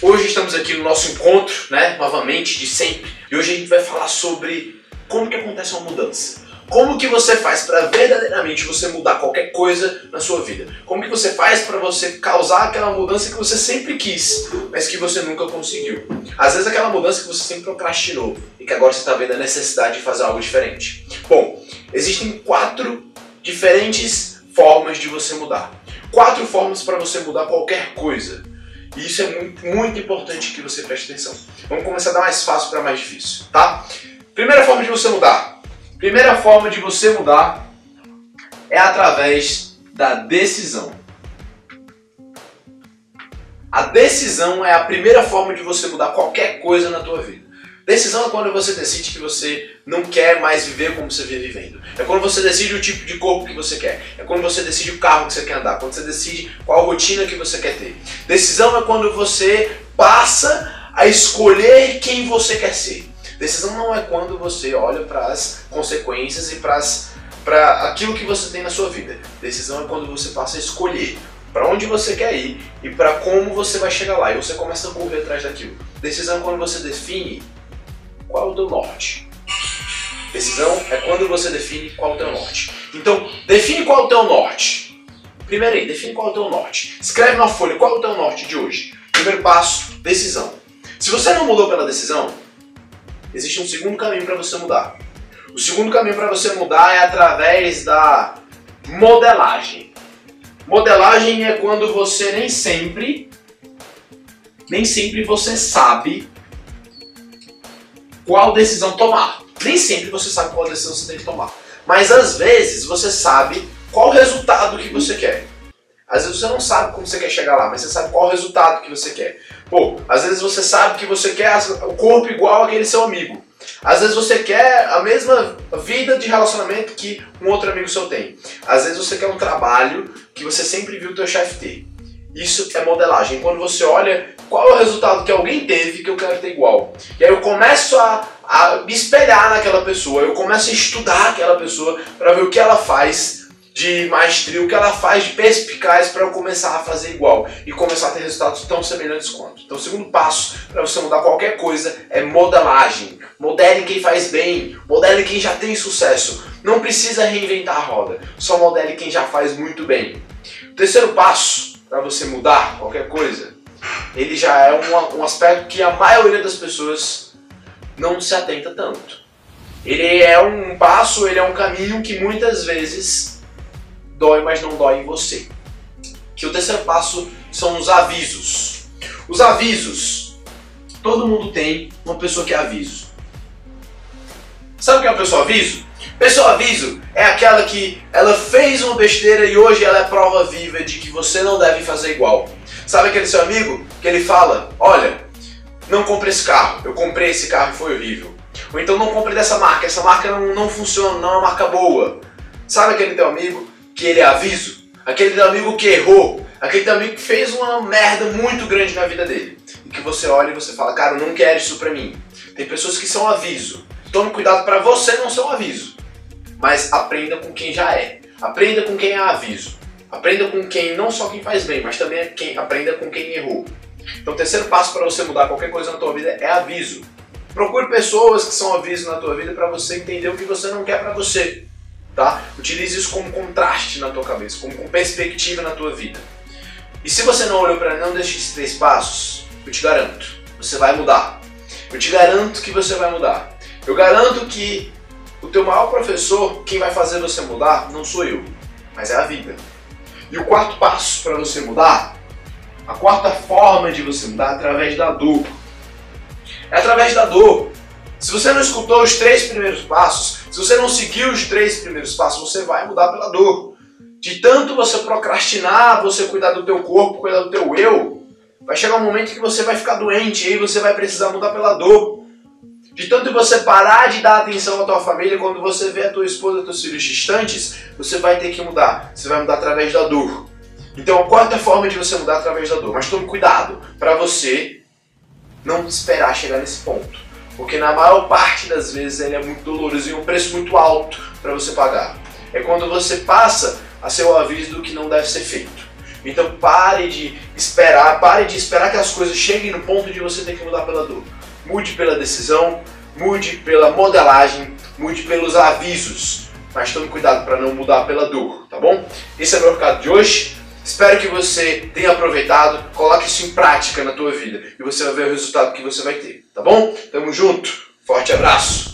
Hoje estamos aqui no nosso encontro, né, novamente, de sempre. E hoje a gente vai falar sobre como que acontece uma mudança. Como que você faz para verdadeiramente você mudar qualquer coisa na sua vida? Como que você faz para você causar aquela mudança que você sempre quis, mas que você nunca conseguiu? Às vezes aquela mudança que você sempre procrastinou e que agora você está vendo a necessidade de fazer algo diferente. Bom, existem quatro diferentes formas de você mudar. Quatro formas para você mudar qualquer coisa. E isso é muito, muito importante que você preste atenção. Vamos começar da mais fácil para mais difícil, tá? Primeira forma de você mudar. Primeira forma de você mudar é através da decisão. A decisão é a primeira forma de você mudar qualquer coisa na tua vida. Decisão é quando você decide que você não quer mais viver como você vive vivendo. É quando você decide o tipo de corpo que você quer. É quando você decide o carro que você quer andar. Quando você decide qual rotina que você quer ter. Decisão é quando você passa a escolher quem você quer ser. Decisão não é quando você olha para as consequências e para aquilo que você tem na sua vida. Decisão é quando você passa a escolher para onde você quer ir e para como você vai chegar lá e você começa a correr atrás daquilo. Decisão é quando você define qual é o teu norte. Decisão é quando você define qual é o teu norte. Então, define qual é o teu norte. Primeiro aí, define qual é o teu norte. Escreve na folha qual é o teu norte de hoje. Primeiro passo, decisão. Se você não mudou pela decisão, existe um segundo caminho para você mudar. O segundo caminho para você mudar é através da modelagem. Modelagem é quando você nem sempre, nem sempre você sabe qual decisão tomar. Nem sempre você sabe qual decisão você tem que tomar. Mas às vezes você sabe qual resultado que você quer. Às vezes você não sabe como você quer chegar lá, mas você sabe qual resultado que você quer. Pô, às vezes você sabe que você quer o corpo igual aquele seu amigo. Às vezes você quer a mesma vida de relacionamento que um outro amigo seu tem. Às vezes você quer um trabalho que você sempre viu o teu chefe ter. Isso é modelagem. Quando você olha qual é o resultado que alguém teve que eu quero ter igual. E aí eu começo a, a me espelhar naquela pessoa, eu começo a estudar aquela pessoa para ver o que ela faz de maestria, o que ela faz de perspicaz para eu começar a fazer igual e começar a ter resultados tão semelhantes quanto. Então, o segundo passo para você mudar qualquer coisa é modelagem. Modele quem faz bem, modele quem já tem sucesso. Não precisa reinventar a roda, só modele quem já faz muito bem. O terceiro passo para você mudar qualquer coisa, ele já é um, um aspecto que a maioria das pessoas não se atenta tanto. Ele é um passo, ele é um caminho que muitas vezes dói, mas não dói em você. Que o terceiro passo são os avisos. Os avisos. Todo mundo tem uma pessoa que é aviso. Sabe o que é uma pessoa aviso? Pessoa aviso é aquela que ela fez uma besteira e hoje ela é prova viva de que você não deve fazer igual. Sabe aquele seu amigo que ele fala: Olha, não compre esse carro, eu comprei esse carro e foi horrível. Ou então não compre dessa marca, essa marca não, não funciona, não é uma marca boa. Sabe aquele teu amigo que ele é aviso? Aquele teu amigo que errou, aquele teu amigo que fez uma merda muito grande na vida dele. E que você olha e você fala, cara, eu não quero isso pra mim. Tem pessoas que são aviso. Tome cuidado para você não ser um aviso. Mas aprenda com quem já é. Aprenda com quem é aviso. Aprenda com quem, não só quem faz bem, mas também quem aprenda com quem errou. Então, o terceiro passo para você mudar qualquer coisa na tua vida é aviso. Procure pessoas que são aviso na tua vida para você entender o que você não quer para você, tá? Utilize isso como contraste na tua cabeça, como perspectiva na tua vida. E se você não olhou para nenhum desses três passos, eu te garanto, você vai mudar. Eu te garanto que você vai mudar. Eu garanto que o teu maior professor, quem vai fazer você mudar, não sou eu, mas é a vida. E o quarto passo para você mudar, a quarta forma de você mudar é através da dor. É através da dor. Se você não escutou os três primeiros passos, se você não seguiu os três primeiros passos, você vai mudar pela dor. De tanto você procrastinar, você cuidar do teu corpo, cuidar do teu eu, vai chegar um momento que você vai ficar doente e aí você vai precisar mudar pela dor. De tanto você parar de dar atenção à tua família, quando você vê a tua esposa e teus filhos distantes, você vai ter que mudar. Você vai mudar através da dor. Então, a quarta forma de você mudar através da dor. Mas tome cuidado para você não esperar chegar nesse ponto. Porque na maior parte das vezes ele é muito doloroso e um preço muito alto para você pagar. É quando você passa a ser o aviso do que não deve ser feito. Então pare de esperar, pare de esperar que as coisas cheguem no ponto de você ter que mudar pela dor. Mude pela decisão, mude pela modelagem, mude pelos avisos. Mas tome cuidado para não mudar pela dor, tá bom? Esse é o meu recado de hoje. Espero que você tenha aproveitado, coloque isso em prática na tua vida e você vai ver o resultado que você vai ter, tá bom? Tamo junto, forte abraço!